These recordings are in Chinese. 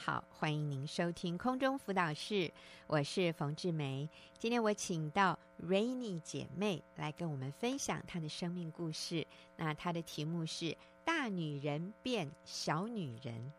好，欢迎您收听空中辅导室，我是冯志梅。今天我请到 Rainy 姐妹来跟我们分享她的生命故事。那她的题目是“大女人变小女人”。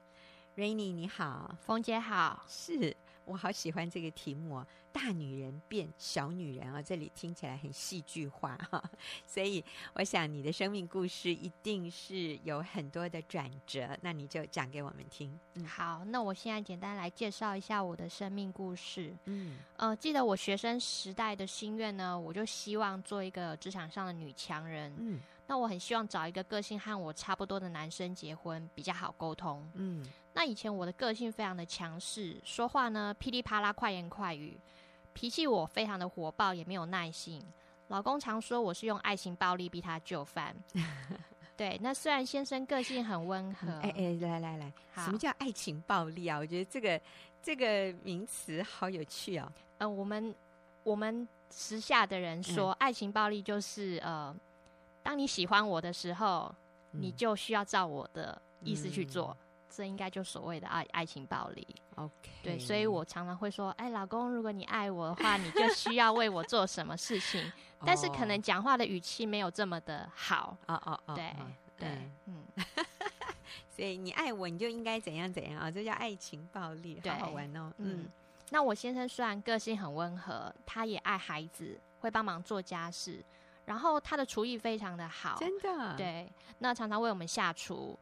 Rainy 你好，冯姐好，是。我好喜欢这个题目哦，大女人变小女人啊，这里听起来很戏剧化哈，所以我想你的生命故事一定是有很多的转折，那你就讲给我们听。嗯，好，那我现在简单来介绍一下我的生命故事。嗯，呃，记得我学生时代的心愿呢，我就希望做一个职场上的女强人。嗯。那我很希望找一个个性和我差不多的男生结婚，比较好沟通。嗯，那以前我的个性非常的强势，说话呢噼里啪啦，快言快语，脾气我非常的火爆，也没有耐性。老公常说我是用爱情暴力逼他就范。对，那虽然先生个性很温和，哎哎、嗯欸欸，来来来，好什么叫爱情暴力啊？我觉得这个这个名词好有趣哦。呃，我们我们时下的人说，嗯、爱情暴力就是呃。当你喜欢我的时候，嗯、你就需要照我的意思去做，嗯、这应该就所谓的爱爱情暴力。OK，对，所以我常常会说，哎，老公，如果你爱我的话，你就需要为我做什么事情。但是可能讲话的语气没有这么的好。哦哦哦，对对，嗯，所以你爱我，你就应该怎样怎样啊？这叫爱情暴力，好好玩哦。嗯，嗯，那我先生虽然个性很温和，他也爱孩子，会帮忙做家事。然后他的厨艺非常的好，真的。对，那常常为我们下厨。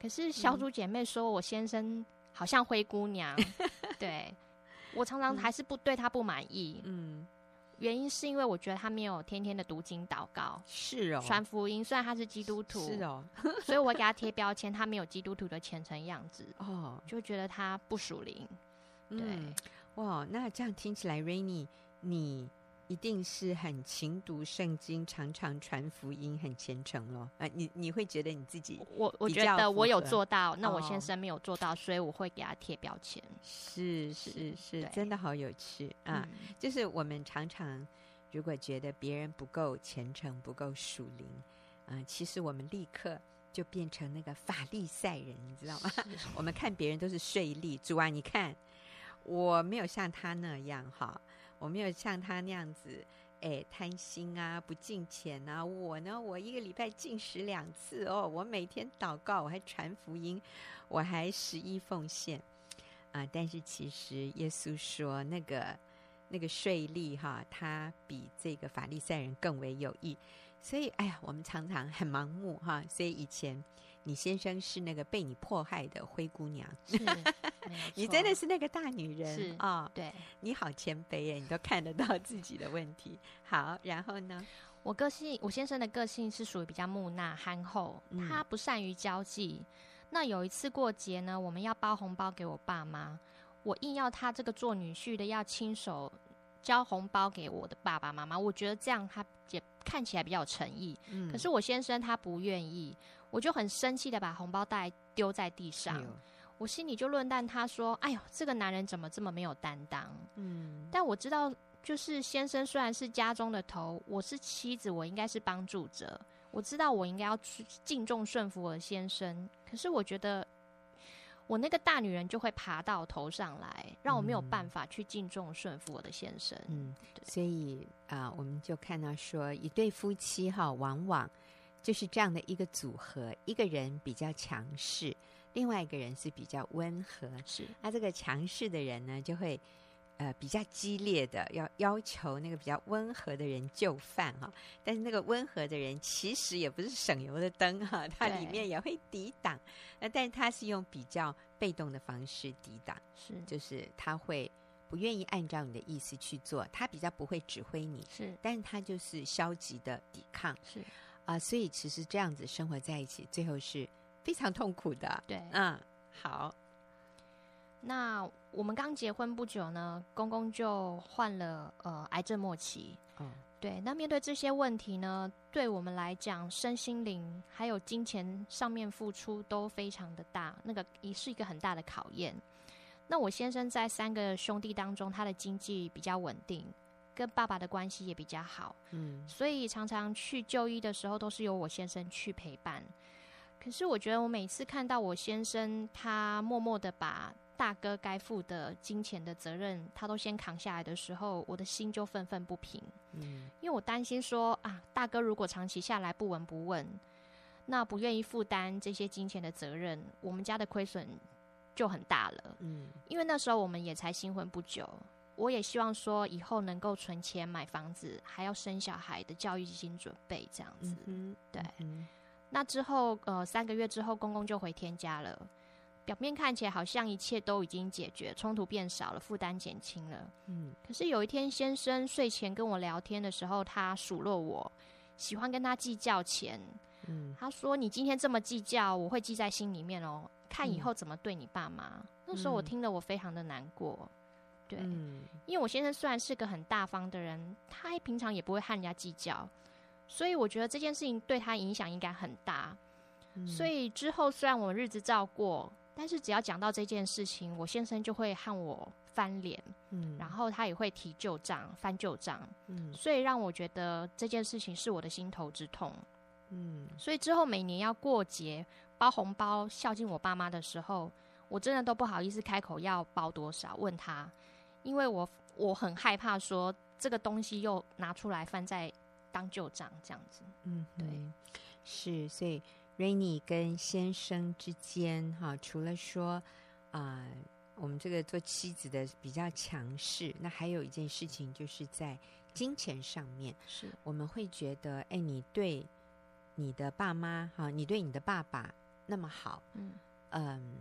可是小组姐妹说我先生好像灰姑娘，嗯、对，我常常还是不对他不满意。嗯，原因是因为我觉得他没有天天的读经祷告，是哦，传福音。虽然他是基督徒，是哦，所以我给他贴标签，他没有基督徒的虔诚样子。哦，就觉得他不属灵。对、嗯，哇，那这样听起来，Rainy，你。一定是很勤读圣经，常常传福音，很虔诚咯。啊、呃，你你会觉得你自己，我我觉得我有做到，那我先生没有做到，哦、所以我会给他贴标签。是是是，是真的好有趣啊！嗯、就是我们常常如果觉得别人不够虔诚、不够属灵啊、呃，其实我们立刻就变成那个法利赛人，你知道吗？我们看别人都是税吏，主啊，你看我没有像他那样哈。我没有像他那样子，哎，贪心啊，不敬虔啊。我呢，我一个礼拜禁食两次哦，我每天祷告，我还传福音，我还十一奉献啊。但是其实耶稣说，那个那个税吏哈，他比这个法利赛人更为有益。所以，哎呀，我们常常很盲目哈。所以以前。你先生是那个被你迫害的灰姑娘，是，你真的是那个大女人是啊！哦、对，你好谦卑耶，你都看得到 自己的问题。好，然后呢？我个性，我先生的个性是属于比较木讷、憨厚，他不善于交际。嗯、那有一次过节呢，我们要包红包给我爸妈，我硬要他这个做女婿的要亲手交红包给我的爸爸妈妈，我觉得这样他也看起来比较有诚意。嗯，可是我先生他不愿意。我就很生气的把红包袋丢在地上，我心里就论断他说：“哎呦，这个男人怎么这么没有担当？”嗯，但我知道，就是先生虽然是家中的头，我是妻子，我应该是帮助者。我知道我应该要去敬重顺服我的先生，可是我觉得我那个大女人就会爬到头上来，让我没有办法去敬重顺服我的先生。嗯，所以啊、呃，我们就看到说，一对夫妻哈，往往。就是这样的一个组合，一个人比较强势，另外一个人是比较温和。是，那这个强势的人呢，就会呃比较激烈的要要求那个比较温和的人就范哈。但是那个温和的人其实也不是省油的灯哈，他里面也会抵挡。那但是他是用比较被动的方式抵挡，是，就是他会不愿意按照你的意思去做，他比较不会指挥你，是，但是他就是消极的抵抗，是。啊，所以其实这样子生活在一起，最后是非常痛苦的。对，嗯，好。那我们刚结婚不久呢，公公就患了呃癌症末期。嗯，对。那面对这些问题呢，对我们来讲，身心灵还有金钱上面付出都非常的大，那个也是一个很大的考验。那我先生在三个兄弟当中，他的经济比较稳定。跟爸爸的关系也比较好，嗯，所以常常去就医的时候都是由我先生去陪伴。可是我觉得我每次看到我先生他默默的把大哥该负的金钱的责任，他都先扛下来的时候，我的心就愤愤不平。嗯，因为我担心说啊，大哥如果长期下来不闻不问，那不愿意负担这些金钱的责任，我们家的亏损就很大了。嗯，因为那时候我们也才新婚不久，我也希望说以后能够存钱买房子，还要生小孩的教育基金准备这样子。嗯，对。嗯那之后，呃，三个月之后，公公就回天家了。表面看起来好像一切都已经解决，冲突变少了，负担减轻了。嗯。可是有一天，先生睡前跟我聊天的时候，他数落我，喜欢跟他计较钱。嗯。他说：“你今天这么计较，我会记在心里面哦，看以后怎么对你爸妈。嗯”那时候我听了，我非常的难过。对。嗯。因为我先生虽然是个很大方的人，他平常也不会和人家计较。所以我觉得这件事情对他影响应该很大，嗯，所以之后虽然我们日子照过，但是只要讲到这件事情，我先生就会和我翻脸，嗯，然后他也会提旧账、翻旧账，嗯，所以让我觉得这件事情是我的心头之痛，嗯，所以之后每年要过节包红包孝敬我爸妈的时候，我真的都不好意思开口要包多少问他，因为我我很害怕说这个东西又拿出来翻在。当旧账这样子，嗯，对，是，所以 Rainy 跟先生之间，哈，除了说啊、呃，我们这个做妻子的比较强势，那还有一件事情，就是在金钱上面，是我们会觉得，哎，你对你的爸妈，哈，你对你的爸爸那么好，嗯嗯。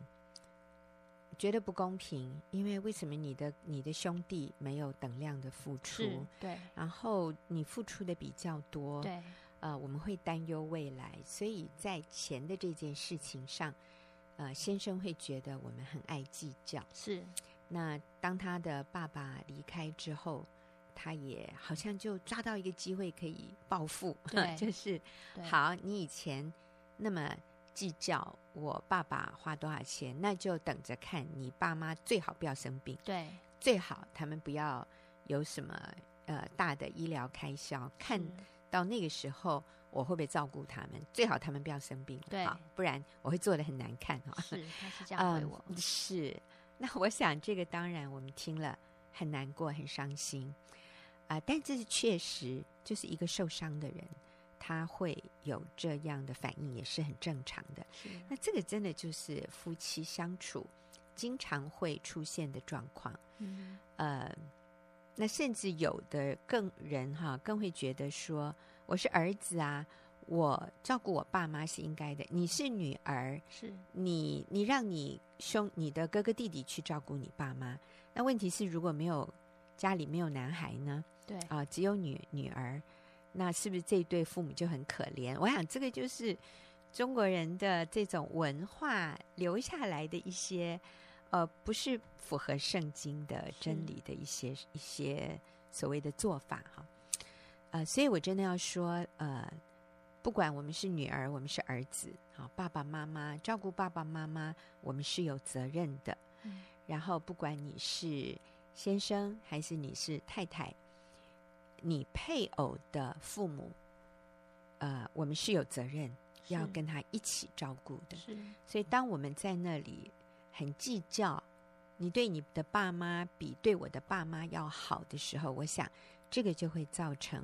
觉得不公平，因为为什么你的你的兄弟没有等量的付出？对，然后你付出的比较多，对，呃，我们会担忧未来，所以在钱的这件事情上，呃，先生会觉得我们很爱计较。是，那当他的爸爸离开之后，他也好像就抓到一个机会可以报复，对，就是好，你以前那么。计较我爸爸花多少钱，那就等着看你爸妈最好不要生病，对，最好他们不要有什么呃大的医疗开销，看到那个时候我会不会照顾他们，最好他们不要生病，对，不然我会做的很难看哈。是，他是这样对我，嗯，是。那我想这个当然我们听了很难过，很伤心啊，呃，但这是确实就是一个受伤的人。他会有这样的反应，也是很正常的。那这个真的就是夫妻相处经常会出现的状况。嗯，呃，那甚至有的更人哈，更会觉得说，我是儿子啊，我照顾我爸妈是应该的。你是女儿，是你你让你兄你的哥哥弟弟去照顾你爸妈。那问题是，如果没有家里没有男孩呢？对啊，呃，只有女女儿。那是不是这对父母就很可怜？我想这个就是中国人的这种文化留下来的一些，呃，不是符合圣经的真理的一些一些所谓的做法哈。呃，所以我真的要说，呃，不管我们是女儿，我们是儿子，好，爸爸妈妈照顾爸爸妈妈，我们是有责任的。嗯。然后，不管你是先生还是你是太太。你配偶的父母，呃，我们是有责任要跟他一起照顾的。是，所以当我们在那里很计较，你对你的爸妈比对我的爸妈要好的时候，我想这个就会造成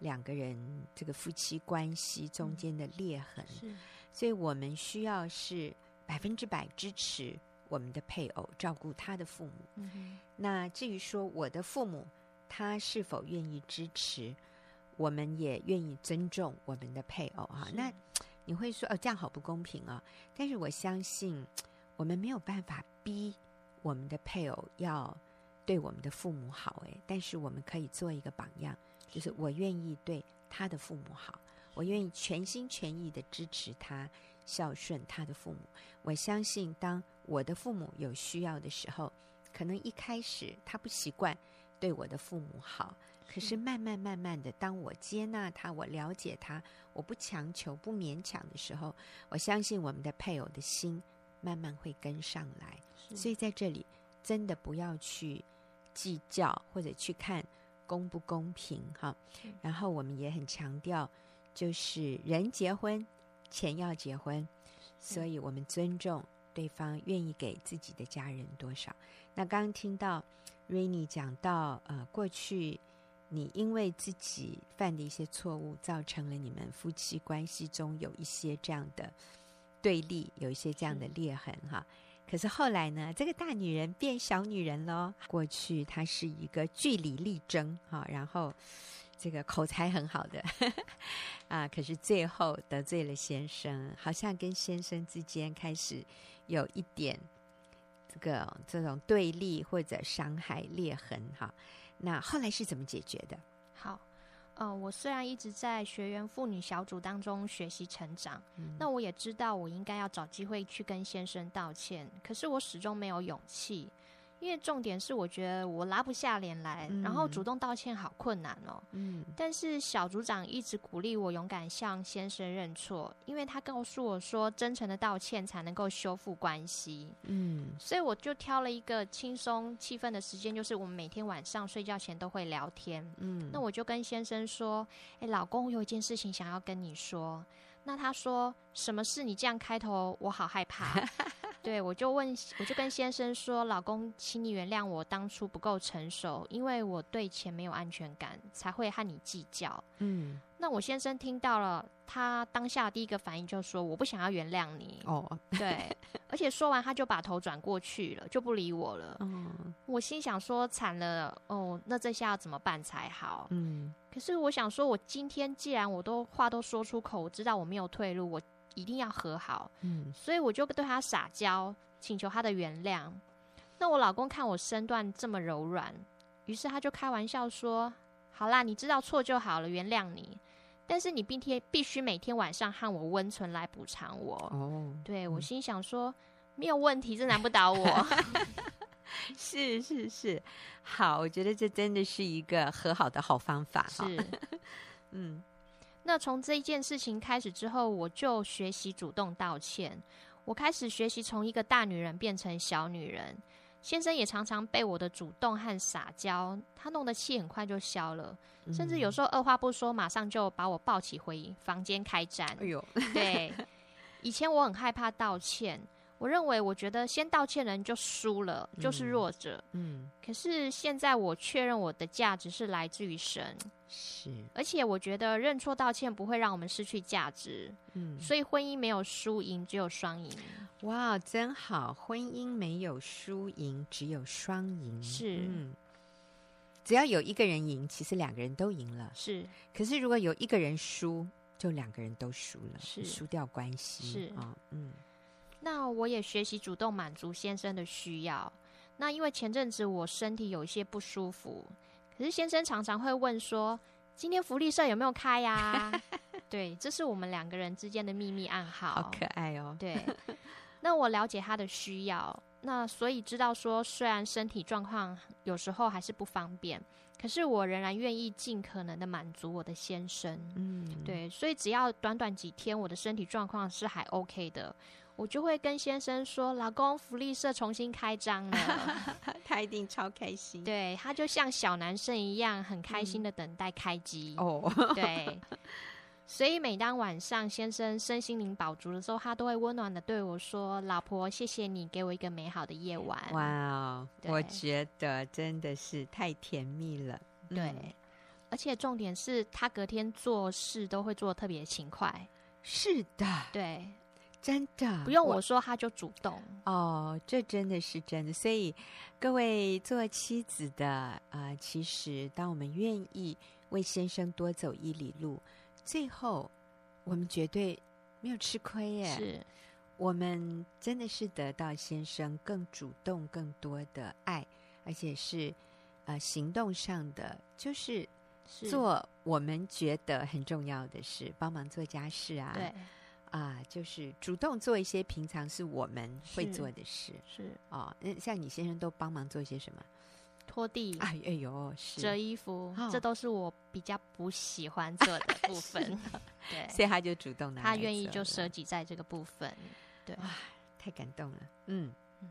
两个人这个夫妻关系中间的裂痕。是，所以我们需要是百分之百支持我们的配偶照顾他的父母。嗯，那至于说我的父母。他是否愿意支持？我们也愿意尊重我们的配偶哈。那你会说哦，这样好不公平啊？但是我相信，我们没有办法逼我们的配偶要对我们的父母好诶，但是我们可以做一个榜样，就是我愿意对他的父母好，我愿意全心全意的支持他孝顺他的父母。我相信，当我的父母有需要的时候，可能一开始他不习惯。对我的父母好，可是慢慢慢慢的，当我接纳他，我了解他，我不强求、不勉强的时候，我相信我们的配偶的心慢慢会跟上来。所以在这里，真的不要去计较或者去看公不公平哈。然后我们也很强调，就是人结婚，钱要结婚，所以我们尊重对方愿意给自己的家人多少。那刚刚听到 Rainy 讲到，呃，过去你因为自己犯的一些错误，造成了你们夫妻关系中有一些这样的对立，有一些这样的裂痕，哈。可是后来呢，这个大女人变小女人喽。过去她是一个据理力争哈，然后这个口才很好的 啊，可是最后得罪了先生，好像跟先生之间开始有一点这个这种对立或者伤害裂痕哈。那后来是怎么解决的？好。嗯、呃，我虽然一直在学员妇女小组当中学习成长，嗯、那我也知道我应该要找机会去跟先生道歉，可是我始终没有勇气。因为重点是，我觉得我拉不下脸来，嗯、然后主动道歉好困难哦。嗯。但是小组长一直鼓励我勇敢向先生认错，因为他告诉我说，真诚的道歉才能够修复关系。嗯。所以我就挑了一个轻松气氛的时间，就是我们每天晚上睡觉前都会聊天。嗯。那我就跟先生说：“哎，老公，我有一件事情想要跟你说。”那他说：“什么事？你这样开头，我好害怕。” 对，我就问，我就跟先生说：“老公，请你原谅我当初不够成熟，因为我对钱没有安全感，才会和你计较。”嗯，那我先生听到了，他当下第一个反应就说：“我不想要原谅你。”哦，对，而且说完他就把头转过去了，就不理我了。嗯，我心想说：“惨了，哦，那这下要怎么办才好？”嗯，可是我想说，我今天既然我都话都说出口，我知道我没有退路，我。一定要和好，嗯，所以我就对他撒娇，请求他的原谅。那我老公看我身段这么柔软，于是他就开玩笑说：“好啦，你知道错就好了，原谅你。但是你并天必须每天晚上和我温存来补偿我。”哦，对，我心想说没有问题，这难不倒我。是是是，好，我觉得这真的是一个和好的好方法。是，嗯。那从这一件事情开始之后，我就学习主动道歉。我开始学习从一个大女人变成小女人。先生也常常被我的主动和撒娇，他弄得气很快就消了，嗯、甚至有时候二话不说，马上就把我抱起回房间开战。哎呦，对，以前我很害怕道歉。我认为，我觉得先道歉的人就输了，嗯、就是弱者。嗯，可是现在我确认我的价值是来自于神，是，而且我觉得认错道歉不会让我们失去价值。嗯，所以婚姻没有输赢，只有双赢。哇，真好！婚姻没有输赢，只有双赢。是，嗯，只要有一个人赢，其实两个人都赢了。是，可是如果有一个人输，就两个人都输了，是输掉关系。是啊、哦，嗯。那我也学习主动满足先生的需要。那因为前阵子我身体有一些不舒服，可是先生常常会问说：“今天福利社有没有开呀？” 对，这是我们两个人之间的秘密暗号。好可爱哦。对，那我了解他的需要，那所以知道说，虽然身体状况有时候还是不方便，可是我仍然愿意尽可能的满足我的先生。嗯，对，所以只要短短几天，我的身体状况是还 OK 的。我就会跟先生说：“老公，福利社重新开张了。”他一定超开心。对，他就像小男生一样，很开心的等待开机。哦、嗯，对。所以每当晚上先生身心灵饱足的时候，他都会温暖的对我说：“老婆，谢谢你给我一个美好的夜晚。”哇哦，我觉得真的是太甜蜜了。对，嗯、而且重点是他隔天做事都会做的特别勤快。是的，对。真的不用我说，他就主动哦，这真的是真的。所以，各位做妻子的啊、呃，其实当我们愿意为先生多走一里路，最后我们绝对没有吃亏耶。是，我们真的是得到先生更主动、更多的爱，而且是呃行动上的，就是做我们觉得很重要的事，帮忙做家事啊。对。啊，就是主动做一些平常是我们会做的事，是哦。那像你先生都帮忙做一些什么？拖地，哎哎呦，是折衣服，哦、这都是我比较不喜欢做的部 分。对，所以他就主动的，他愿意就舍己在这个部分。对，哇，太感动了。嗯嗯，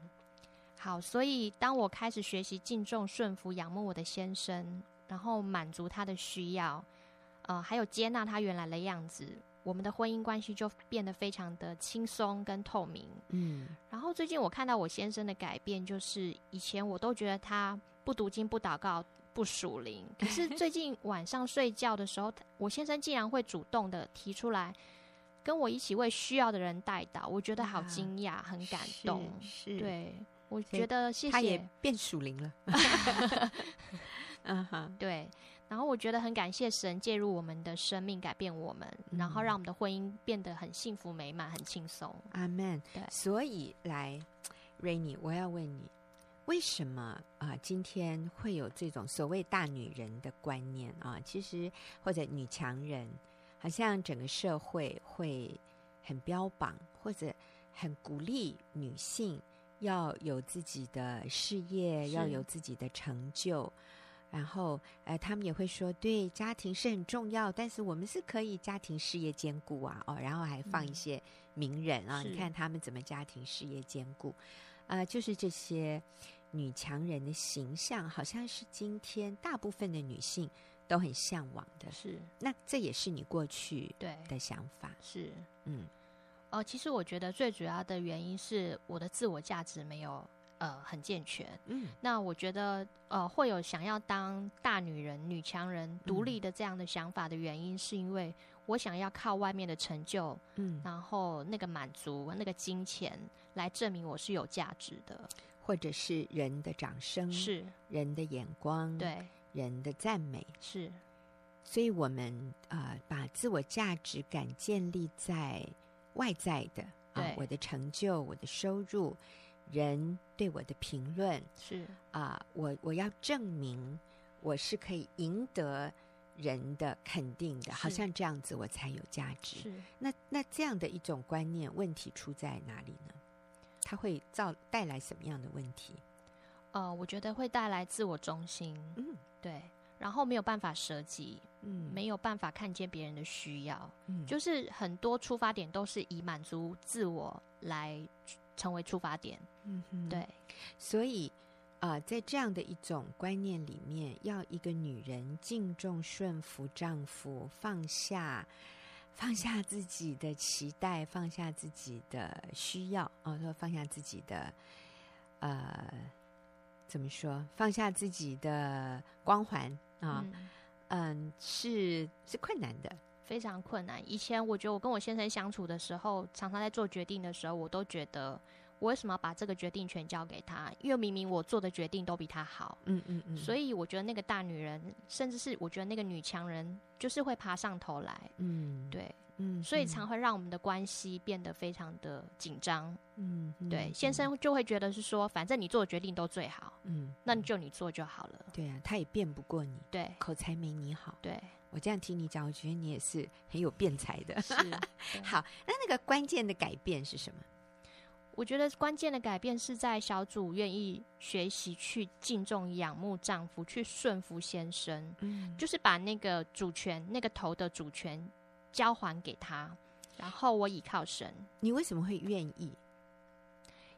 好，所以当我开始学习敬重、顺服、仰慕我的先生，然后满足他的需要，呃，还有接纳他原来的样子。我们的婚姻关系就变得非常的轻松跟透明。嗯，然后最近我看到我先生的改变，就是以前我都觉得他不读经、不祷告、不属灵，可是 最近晚上睡觉的时候，我先生竟然会主动的提出来跟我一起为需要的人代祷，我觉得好惊讶，啊、很感动。是，是对，我觉得谢谢他也变属灵了。嗯哼，对。然后我觉得很感谢神介入我们的生命，改变我们，嗯、然后让我们的婚姻变得很幸福美满、很轻松。阿门。对，所以来，Rainy，我要问你，为什么啊、呃？今天会有这种所谓大女人的观念啊？其实或者女强人，好像整个社会会很标榜，或者很鼓励女性要有自己的事业，要有自己的成就。然后，呃，他们也会说，对，家庭是很重要，但是我们是可以家庭事业兼顾啊，哦，然后还放一些名人啊，嗯、你看他们怎么家庭事业兼顾，啊、呃，就是这些女强人的形象，好像是今天大部分的女性都很向往的。是，那这也是你过去对的想法。是，嗯，哦、呃，其实我觉得最主要的原因是我的自我价值没有。呃，很健全。嗯，那我觉得，呃，会有想要当大女人、女强人、独立的这样的想法的原因，是因为我想要靠外面的成就，嗯，然后那个满足、那个金钱来证明我是有价值的，或者是人的掌声，是人的眼光，对，人的赞美，是。所以我们啊、呃，把自我价值感建立在外在的，对、呃，我的成就，我的收入。人对我的评论是。啊、呃，我我要证明我是可以赢得人的肯定的，好像这样子我才有价值。是。那那这样的一种观念，问题出在哪里呢？它会造带来什么样的问题？呃，我觉得会带来自我中心，嗯，对，然后没有办法舍己，嗯，没有办法看见别人的需要，嗯，就是很多出发点都是以满足自我来。成为出发点，嗯哼，对，所以啊、呃，在这样的一种观念里面，要一个女人敬重顺服丈夫，放下 放下自己的期待，放下自己的需要啊，说、哦、放下自己的呃，怎么说？放下自己的光环啊，嗯，嗯，是是困难的。非常困难。以前我觉得我跟我先生相处的时候，常常在做决定的时候，我都觉得我为什么要把这个决定权交给他？因为明明我做的决定都比他好。嗯嗯嗯。所以我觉得那个大女人，甚至是我觉得那个女强人，就是会爬上头来。嗯，对，嗯，所以常会让我们的关系变得非常的紧张。嗯，对，先生就会觉得是说，反正你做的决定都最好。嗯，那你就你做就好了。对啊，他也辩不过你。对，口才没你好。对。我这样听你讲，我觉得你也是很有辩才的。是，好，那那个关键的改变是什么？我觉得关键的改变是在小组愿意学习去敬重、仰慕丈夫，去顺服先生。嗯，就是把那个主权、那个头的主权交还给他，然后我倚靠神。你为什么会愿意？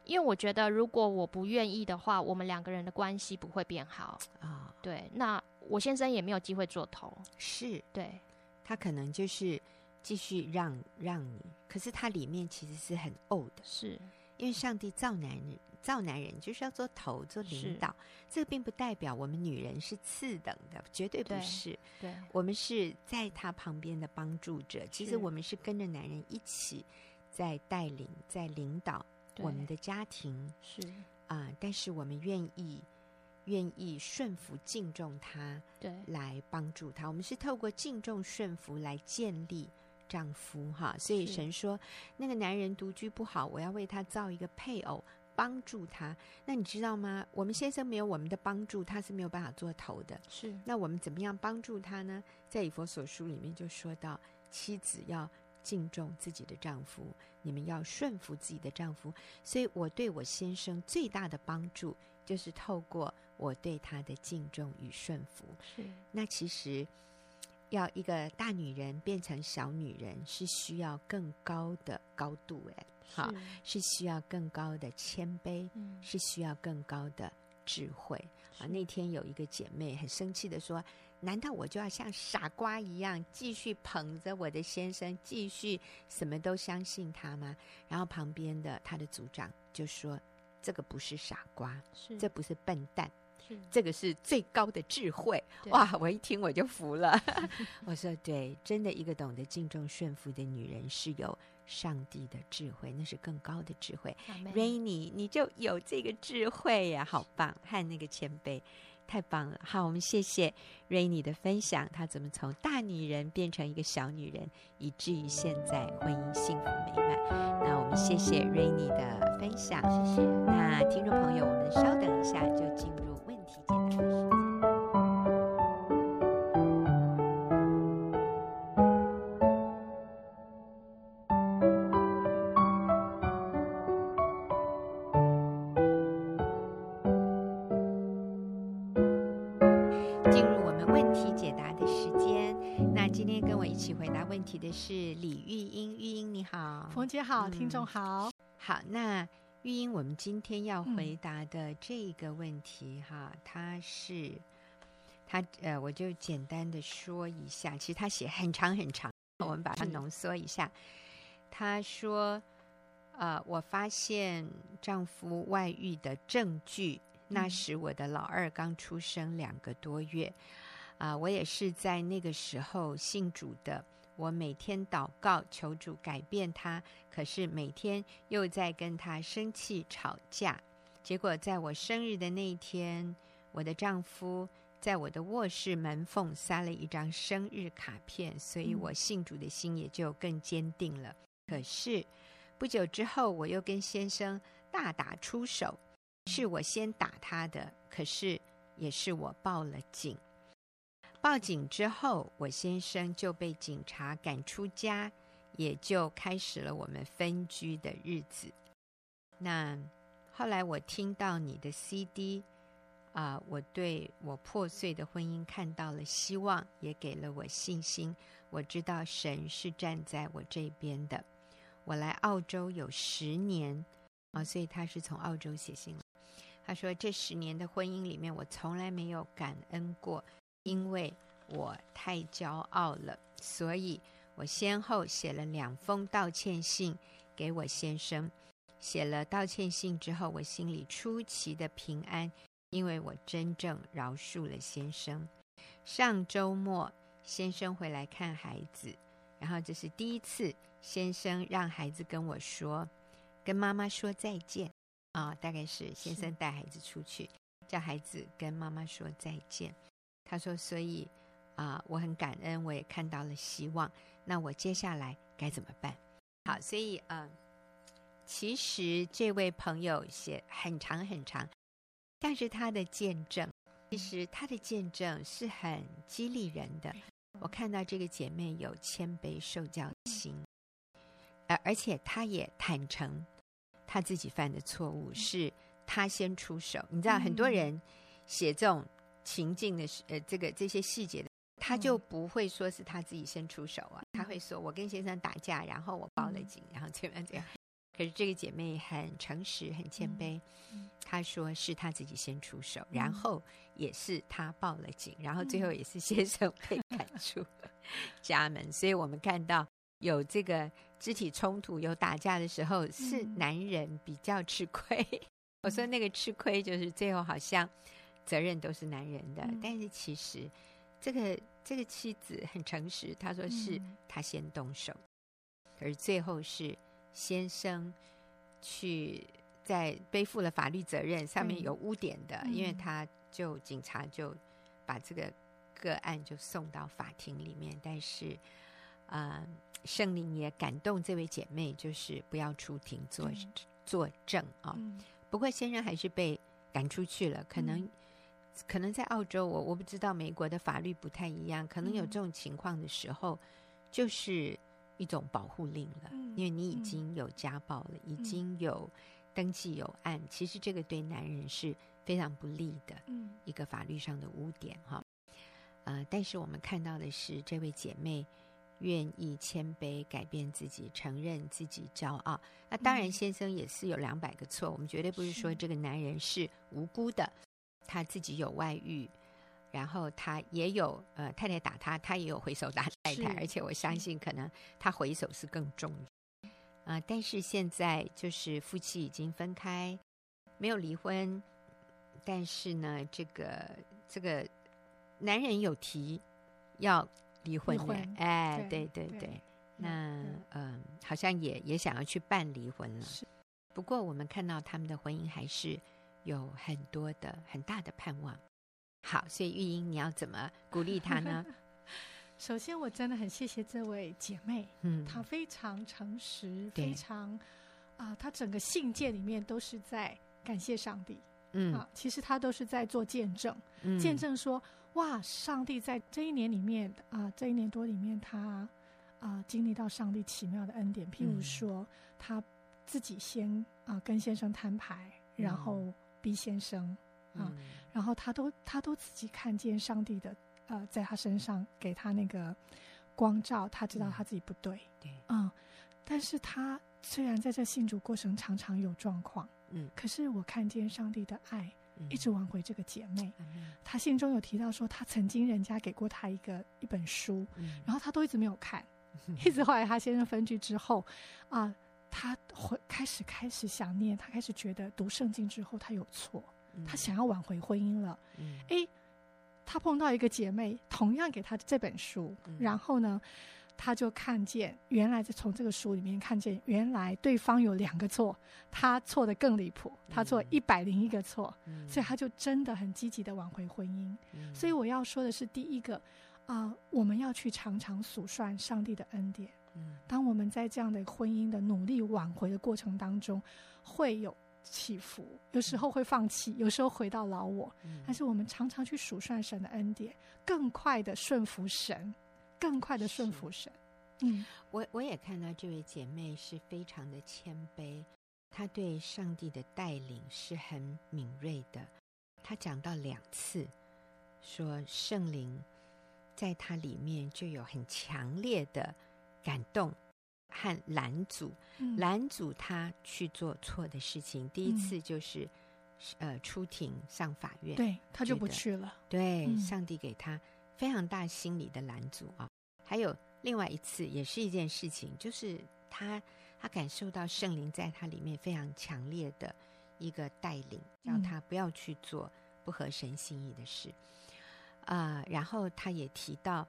因为我觉得，如果我不愿意的话，我们两个人的关系不会变好啊。哦，对，那。我先生也没有机会做头，是对，他可能就是继续让让你，可是他里面其实是很怄的，是因为上帝造男人，造男人就是要做头做领导，这个并不代表我们女人是次等的，绝对不是，对，对我们是在他旁边的帮助者，其实我们是跟着男人一起在带领，在领导我们的家庭，是啊，但是我们愿意。愿意顺服、敬重他，对，来帮助他。我们是透过敬重、顺服来建立丈夫，哈。所以神说，那个男人独居不好，我要为他造一个配偶，帮助他。那你知道吗？我们先生没有我们的帮助，他是没有办法做头的。是。那我们怎么样帮助他呢？在以佛所书里面就说到，妻子要敬重自己的丈夫，你们要顺服自己的丈夫。所以我对我先生最大的帮助，就是透过。我对他的敬重与顺服，是那其实要一个大女人变成小女人，是需要更高的高度，哎，好，是需要更高的谦卑，嗯，是需要更高的智慧啊。那天有一个姐妹很生气的说：“难道我就要像傻瓜一样继续捧着我的先生，继续什么都相信他吗？”然后旁边的她的组长就说：“这个不是傻瓜，是这不是笨蛋。”这个是最高的智慧哇！我一听我就服了。我说对，真的一个懂得敬重顺服的女人是有上帝的智慧，那是更高的智慧。Rainy，你就有这个智慧呀，好棒！和那个谦卑，太棒了。好，我们谢谢 Rainy 的分享，她怎么从大女人变成一个小女人，以至于现在婚姻幸福美满。那我们谢谢 Rainy 的分享，谢谢。那听众朋友，我们稍等一下就进入。进入我们问题解答的时间。那今天跟我一起回答问题的是李玉英，玉英你好，冯姐好，听众好，好那。玉英，我们今天要回答的这个问题，嗯、哈，他是它呃，我就简单的说一下，其实他写很长很长，我们把它浓缩一下。他说，呃，我发现丈夫外遇的证据，那时我的老二刚出生两个多月，啊、呃，我也是在那个时候信主的。我每天祷告求主改变他，可是每天又在跟他生气吵架。结果在我生日的那一天，我的丈夫在我的卧室门缝塞了一张生日卡片，所以我信主的心也就更坚定了。可是不久之后，我又跟先生大打出手，是我先打他的，可是也是我报了警。报警之后，我先生就被警察赶出家，也就开始了我们分居的日子。那后来我听到你的 CD，啊、我对我破碎的婚姻看到了希望，也给了我信心。我知道神是站在我这边的。我来澳洲有十年啊，所以他是从澳洲写信。他说这十年的婚姻里面，我从来没有感恩过。因为我太骄傲了，所以我先后写了两封道歉信给我先生。写了道歉信之后，我心里出奇的平安，因为我真正饶恕了先生。上周末，先生回来看孩子，然后这是第一次，先生让孩子跟我说，跟妈妈说再见啊、哦，大概是先生带孩子出去，叫孩子跟妈妈说再见。他说：“所以啊、呃，我很感恩，我也看到了希望。那我接下来该怎么办？好，所以嗯、呃，其实这位朋友写很长很长，但是他的见证，其实他的见证是很激励人的。我看到这个姐妹有谦卑受教心，而而且她也坦诚她自己犯的错误，是她先出手。你知道，很多人写这种。”情境的呃，这个这些细节的，他就不会说是他自己先出手啊，他会说：“我跟先生打架，然后我报了警，然后怎么样怎样。”可是这个姐妹很诚实、很谦卑，她说是她自己先出手，然后也是她报了警，然后最后也是先生被赶出 家门。所以我们看到有这个肢体冲突、有打架的时候，是男人比较吃亏。我说那个吃亏就是最后好像。责任都是男人的，嗯、但是其实这个这个妻子很诚实，她说是她先动手，而、嗯、最后是先生去在背负了法律责任，上面有污点的，嗯、因为他就警察就把这个个案就送到法庭里面，但是啊、呃，圣灵也感动这位姐妹，就是不要出庭作作证啊。嗯、不过先生还是被赶出去了，可能、嗯。可能在澳洲，我我不知道美国的法律不太一样，可能有这种情况的时候，就是一种保护令了，因为你已经有家暴了，已经有登记有案，其实这个对男人是非常不利的，一个法律上的污点哈。呃，但是我们看到的是，这位姐妹愿意谦卑，改变自己，承认自己骄傲。那当然，先生也是有两百个错，我们绝对不是说这个男人是无辜的。他自己有外遇，然后他也有呃太太打他，他也有回手打太太，而且我相信可能他回手是更重啊、呃。但是现在就是夫妻已经分开，没有离婚，但是呢，这个这个男人有提要离婚的，婚哎，对对对，对对那嗯、呃，好像也也想要去办离婚了。不过我们看到他们的婚姻还是。有很多的很大的盼望，好，所以玉英，你要怎么鼓励他呢？首先，我真的很谢谢这位姐妹，嗯，她非常诚实，非常啊、呃，她整个信件里面都是在感谢上帝，嗯。啊，其实她都是在做见证，嗯、见证说哇，上帝在这一年里面啊、呃，这一年多里面，她啊、呃、经历到上帝奇妙的恩典，譬如说，她、嗯、自己先啊、呃、跟先生摊牌，然后。嗯 B 先生啊，嗯、然后他都他都自己看见上帝的呃，在他身上给他那个光照，他知道他自己不对，对，嗯，但是他虽然在这信主过程常常有状况，嗯，可是我看见上帝的爱一直挽回这个姐妹。嗯、他信中有提到说，他曾经人家给过他一个一本书，嗯、然后他都一直没有看，嗯、一直后来他先生分居之后啊。呃他会开始开始想念，他开始觉得读圣经之后他有错，嗯、他想要挽回婚姻了。嗯，诶，他碰到一个姐妹，同样给他这本书，嗯、然后呢，他就看见原来在从这个书里面看见原来对方有两个错，他错的更离谱，他错一百零一个错，嗯、所以他就真的很积极的挽回婚姻。嗯、所以我要说的是，第一个啊、呃，我们要去常常数算上帝的恩典。当我们在这样的婚姻的努力挽回的过程当中，会有起伏，有时候会放弃，有时候回到老我。但是我们常常去数算神的恩典，更快的顺服神，更快的顺服神。嗯，我我也看到这位姐妹是非常的谦卑，她对上帝的带领是很敏锐的。她讲到两次，说圣灵在她里面就有很强烈的。感动和拦阻，拦阻他去做错的事情。第一次就是，呃，出庭上法院，对，他就不去了。对，上帝给他非常大心理的拦阻啊。还有另外一次，也是一件事情，就是他他感受到圣灵在他里面非常强烈的一个带领，让他不要去做不合神心意的事。啊，然后他也提到，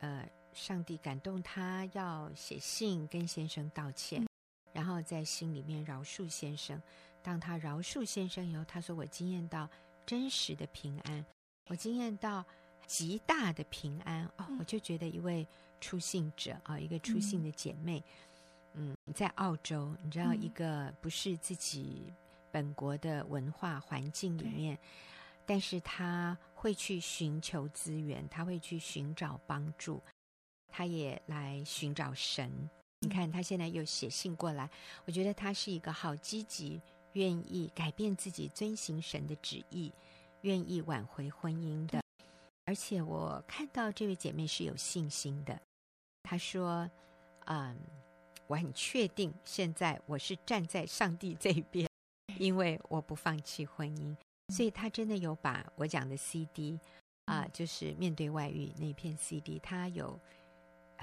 呃。上帝感动他，要写信跟先生道歉，然后在心里面饶恕先生。当他饶恕先生以后，他说：“我惊艳到真实的平安，我惊艳到极大的平安。”哦，我就觉得一位出信者啊，一个出信的姐妹，嗯，在澳洲，你知道，一个不是自己本国的文化环境里面，但是他会去寻求资源，他会去寻找帮助。他也来寻找神，你看他现在又写信过来，我觉得他是一个好积极、愿意改变自己、遵行神的旨意、愿意挽回婚姻的。而且我看到这位姐妹是有信心的。她说：“嗯，我很确定现在我是站在上帝这边，因为我不放弃婚姻。”所以她真的有把我讲的 CD 啊，就是面对外遇那片 CD，她有。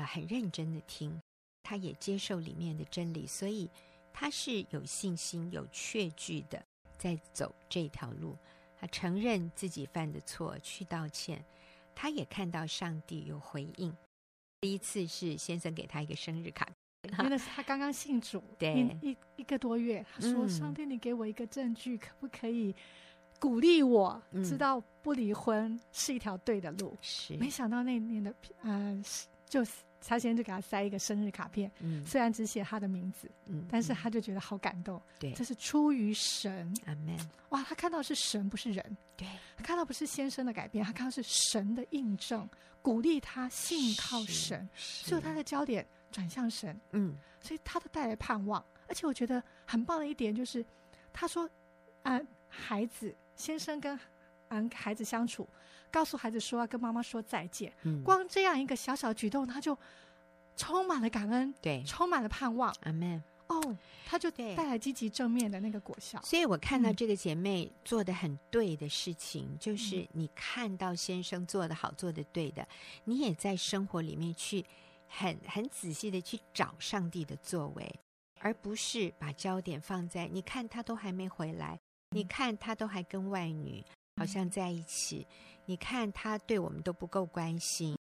很认真的听，他也接受里面的真理，所以他是有信心、有确据的在走这条路。他承认自己犯的错，去道歉。他也看到上帝有回应。第一次是先生给他一个生日卡，真的是他刚刚信主，对，一一个多月。他说：“嗯、上帝，你给我一个证据，可不可以鼓励我，知道不离婚是一条对的路？”是。没想到那年的呃，就是。他先就给他塞一个生日卡片，嗯，虽然只写他的名字，嗯，但是他就觉得好感动，对，这是出于神，阿门。哇，他看到是神，不是人，对，他看到不是先生的改变，他看到是神的印证，鼓励他信靠神，所以他的焦点转向神，嗯，所以他都带来盼望。而且我觉得很棒的一点就是，他说，啊，孩子，先生跟嗯孩子相处。告诉孩子说要跟妈妈说再见，嗯、光这样一个小小举动，他就充满了感恩，对，充满了盼望。阿门。哦，他就带来积极正面的那个果效。所以我看到这个姐妹做的很对的事情，嗯、就是你看到先生做的好、做的对的，你也在生活里面去很很仔细的去找上帝的作为，而不是把焦点放在你看他都还没回来，你看他都还跟外女好像在一起，你看他对我们都不够关心。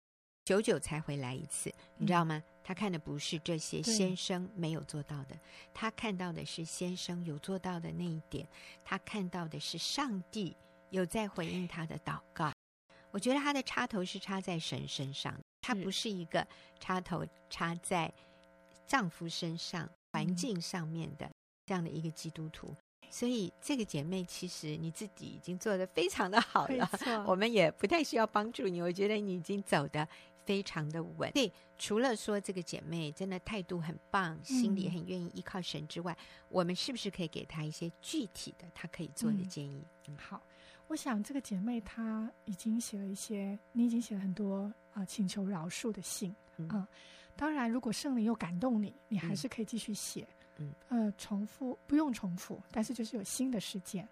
久久才回来一次，你知道吗？他看的不是这些先生没有做到的，他看到的是先生有做到的那一点，他看到的是上帝有在回应他的祷告。我觉得他的插头是插在神身上，他不是一个插头插在丈夫身上、环境上面的这样的一个基督徒。所以这个姐妹其实你自己已经做得非常的好了，我们也不太需要帮助你。我觉得你已经走得。非常的稳。对，除了说这个姐妹真的态度很棒，心里很愿意依靠神之外，嗯，我们是不是可以给她一些具体的她可以做的建议？嗯，好，我想这个姐妹她已经写了一些，你已经写了很多啊，呃，请求饶恕的信啊，嗯呃。当然，如果圣灵又感动你，你还是可以继续写。嗯，呃，重复不用重复，但是就是有新的事件，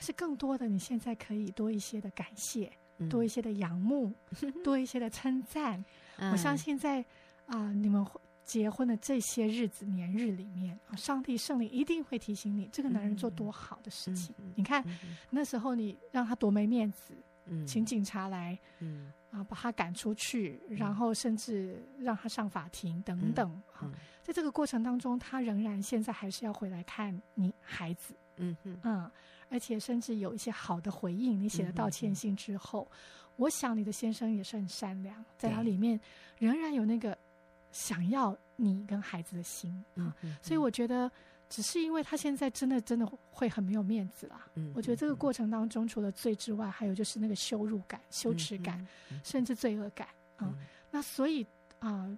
是更多的，你现在可以多一些的感谢。多一些的仰慕，嗯、多一些的称赞。嗯、我相信在啊、呃，你们结婚的这些日子、年日里面，上帝圣灵一定会提醒你，这个男人做多好的事情。嗯、你看、嗯、那时候你让他多没面子，嗯、请警察来，嗯、啊，把他赶出去，然后甚至让他上法庭等等。啊、嗯，在这个过程当中，他仍然现在还是要回来看你孩子。嗯嗯嗯。而且甚至有一些好的回应，你写了道歉信之后，嗯、我想你的先生也是很善良，在他里面仍然有那个想要你跟孩子的心啊。所以我觉得，只是因为他现在真的真的会很没有面子啦。嗯，我觉得这个过程当中，除了罪之外，还有就是那个羞辱感、羞耻感，甚至罪恶感啊。那所以啊，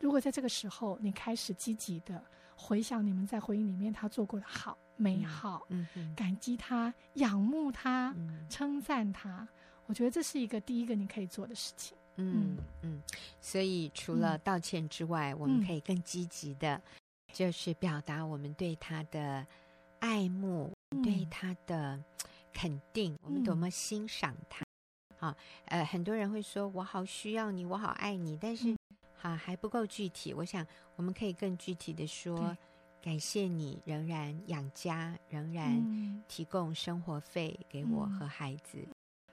如果在这个时候你开始积极的回想你们在婚姻里面他做过的好。美好，嗯，感激他，仰慕他，称赞他。我觉得这是一个第一个你可以做的事情。嗯嗯，所以除了道歉之外，我们可以更积极的，就是表达我们对他的爱慕，对他的肯定，我们多么欣赏他。好，呃，很多人会说我好需要你，我好爱你，但是好还不够具体。我想我们可以更具体的说。感谢你仍然养家，仍然提供生活费给我和孩子，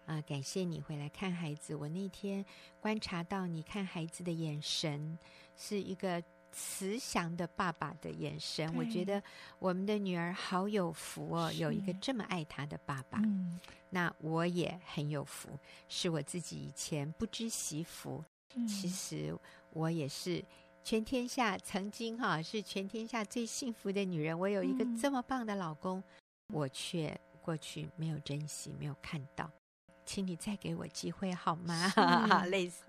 啊、嗯呃！感谢你回来看孩子。我那天观察到你看孩子的眼神，是一个慈祥的爸爸的眼神。我觉得我们的女儿好有福哦，有一个这么爱她的爸爸。嗯、那我也很有福，是我自己以前不知惜福，嗯、其实我也是。全天下曾经哈是全天下最幸福的女人，我有一个这么棒的老公，嗯、我却过去没有珍惜，没有看到，请你再给我机会好吗？类似，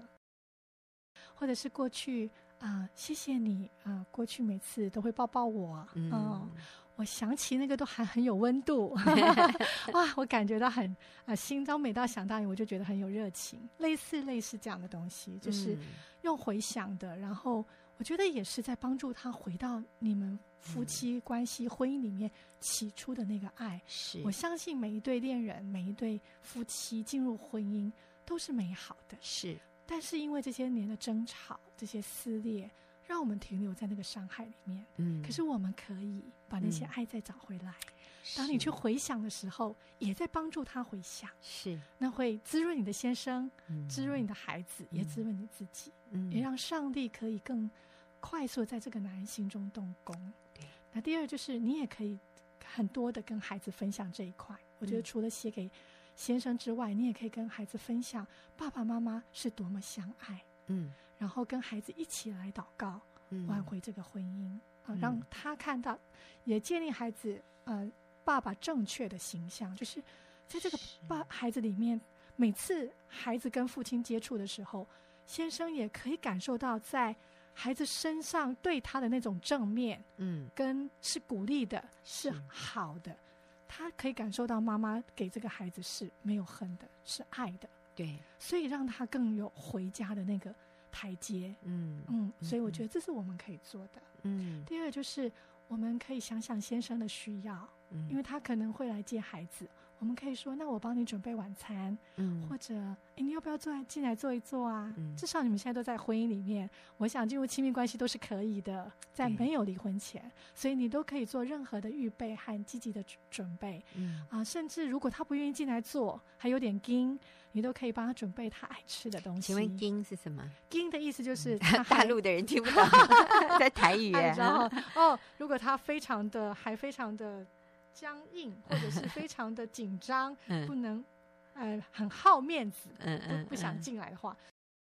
或者是过去啊、呃，谢谢你啊、呃，过去每次都会抱抱我，嗯、呃，我想起那个都还很有温度，哇，我感觉到很啊、呃，心中每到想到你，我就觉得很有热情，类似类似这样的东西，就是用回想的，然后。我觉得也是在帮助他回到你们夫妻关系、婚姻里面起初的那个爱。是，我相信每一对恋人、每一对夫妻进入婚姻都是美好的。是，但是因为这些年的争吵、这些撕裂，让我们停留在那个伤害里面。嗯，可是我们可以把那些爱再找回来。当你去回想的时候，也在帮助他回想。是，那会滋润你的先生，滋润你的孩子，也滋润你自己，也让上帝可以更。快速在这个男人心中动工。对，那第二就是你也可以很多的跟孩子分享这一块。我觉得除了写给先生之外，你也可以跟孩子分享爸爸妈妈是多么相爱。嗯，然后跟孩子一起来祷告，挽回这个婚姻啊，让他看到，也建立孩子呃爸爸正确的形象，就是在这个爸孩子里面，每次孩子跟父亲接触的时候，先生也可以感受到在。孩子身上对他的那种正面，嗯，跟是鼓励的，是。好的，他可以感受到妈妈给这个孩子是没有恨的，是爱的，对，所以让他更有回家的那个台阶，嗯嗯，所以我觉得这是我们可以做的，嗯。第二就是我们可以想想先生的需要，嗯，因为他可能会来接孩子。我们可以说，那我帮你准备晚餐，嗯，或者，哎，你要不要坐进来坐一坐啊？嗯，至少你们现在都在婚姻里面，我想进入亲密关系都是可以的，在没有离婚前，嗯，所以你都可以做任何的预备和积极的准备，嗯啊，甚至如果他不愿意进来坐，还有点惊，你都可以帮他准备他爱吃的东西。请问“惊”是什么？“惊”的意思就是大陆的人听不懂，在台语。然后哦，如果他非常的还非常的。僵硬或者是非常的紧张，嗯、不能，呃，很好面子，不不想进来的话，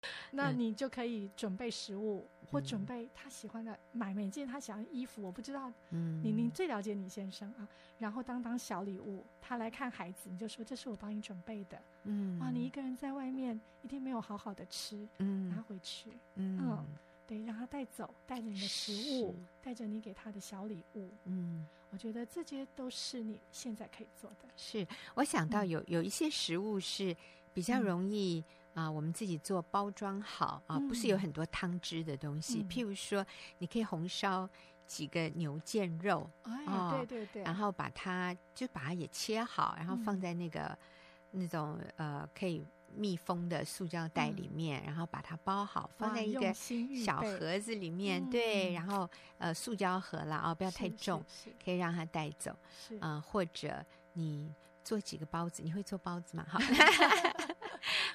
嗯、那你就可以准备食物，嗯、或准备他喜欢的买每件他喜欢的衣服。我不知道，嗯，你你最了解你先生啊。然后当当小礼物，他来看孩子，你就说这是我帮你准备的。嗯，哇，你一个人在外面一定没有好好的吃，嗯，拿回去，嗯。嗯对，让他带走，带着你的食物，带着你给他的小礼物。嗯，我觉得这些都是你现在可以做的。是，我想到有有一些食物是比较容易啊、嗯呃，我们自己做包装好啊，不是有很多汤汁的东西。嗯、譬如说，你可以红烧几个牛腱肉，哎，哦、对对对，然后把它就把它也切好，然后放在那个、嗯、那种呃可以。密封的塑胶袋里面，嗯、然后把它包好，放在一个小盒子里面。对，然后呃，塑胶盒啦，哦，不要太重，可以让它带走。啊、呃，或者你做几个包子，你会做包子吗？哈，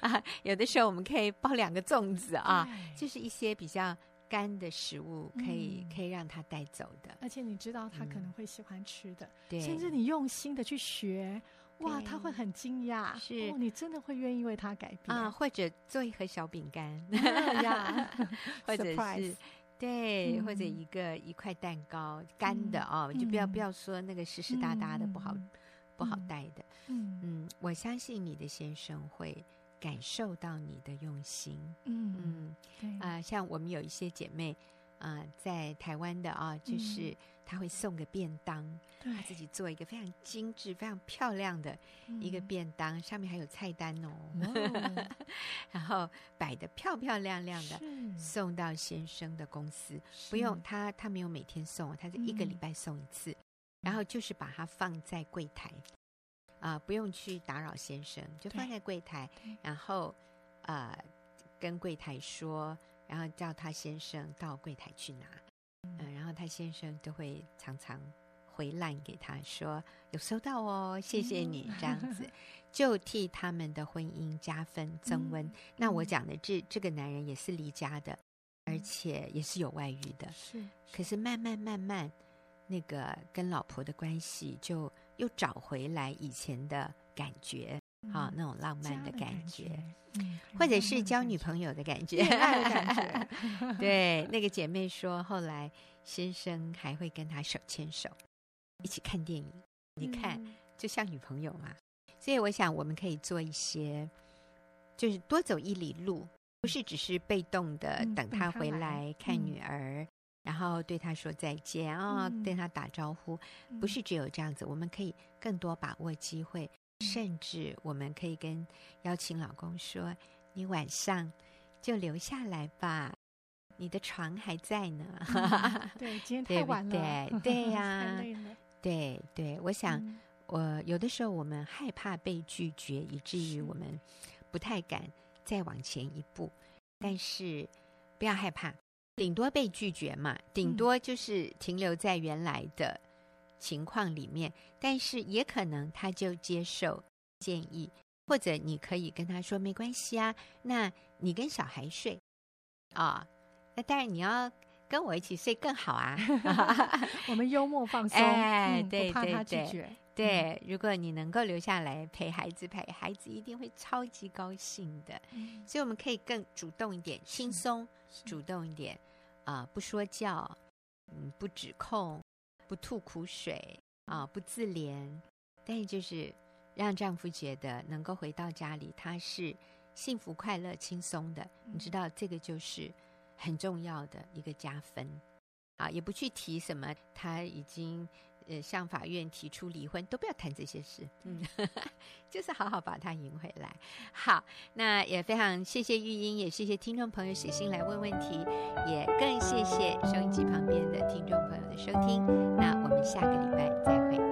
啊，有的时候我们可以包两个粽子啊，就是一些比较干的食物，可以、嗯、可以让他带走的。而且你知道他可能会喜欢吃的，甚至你用心的去学。哇，他会很惊讶，是、哦、你真的会愿意为他改变。啊？或者做一盒小饼干，或者是对，嗯、或者一个一块蛋糕干的哦，嗯、就不要不要说那个湿湿哒哒的不好、嗯、不好带的。嗯。嗯，我相信你的先生会感受到你的用心。嗯嗯，对。啊、呃，像我们有一些姐妹。啊、呃，在台湾的啊，就是他会送个便当，嗯、他自己做一个非常精致、非常漂亮的一个便当，嗯、上面还有菜单哦，哦。然后摆的漂漂亮亮的，送到先生的公司，不用他，他没有每天送，他是一个礼拜送一次，嗯、然后就是把它放在柜台，啊、呃，不用去打扰先生，就放在柜台，然后啊、呃，跟柜台说。然后叫他先生到柜台去拿，嗯，然后他先生都会常常回烂给他说有收到哦，谢谢你这样子，就替他们的婚姻加分增温。那我讲的这这个男人也是离家的，而且也是有外遇的，是。可是慢慢慢慢，那个跟老婆的关系就又找回来以前的感觉。好、哦，那种浪漫的感觉，或者是交女朋友的感觉，感觉 对，那个姐妹说，后来先生还会跟她手牵手，一起看电影。你看，就像女朋友嘛。所以我想，我们可以做一些，就是多走一里路，不是只是被动的等他回来看女儿，嗯、然后对他说再见啊，哦、对他打招呼，不是只有这样子。我们可以更多把握机会。甚至我们可以跟邀请老公说：“你晚上就留下来吧，你的床还在呢。嗯”对，今天太晚了。对对呀，对对，我想，嗯、我有的时候我们害怕被拒绝，以至于我们不太敢再往前一步。但是不要害怕，顶多被拒绝嘛，顶多就是停留在原来的。情况里面，但是也可能他就接受建议，或者你可以跟他说没关系啊，那你跟小孩睡啊、哦，那当然你要跟我一起睡更好啊。我们幽默放松，哎，对对对，不怕他拒绝。对，如果你能够留下来陪孩子，陪孩子一定会超级高兴的。嗯、所以我们可以更主动一点，轻松主动一点啊、呃，不说教，嗯，不指控。不吐苦水啊，不自怜，但是就是让丈夫觉得能够回到家里，他是幸福、快乐、轻松的。你知道，这个就是很重要的一个加分啊！也不去提什么他已经呃向法院提出离婚，都不要谈这些事，嗯，就是好好把他赢回来。好，那也非常谢谢玉英，也谢谢听众朋友写信来问问题，也更谢谢收音机旁边的听众朋友的收听。那我们下个礼拜再会。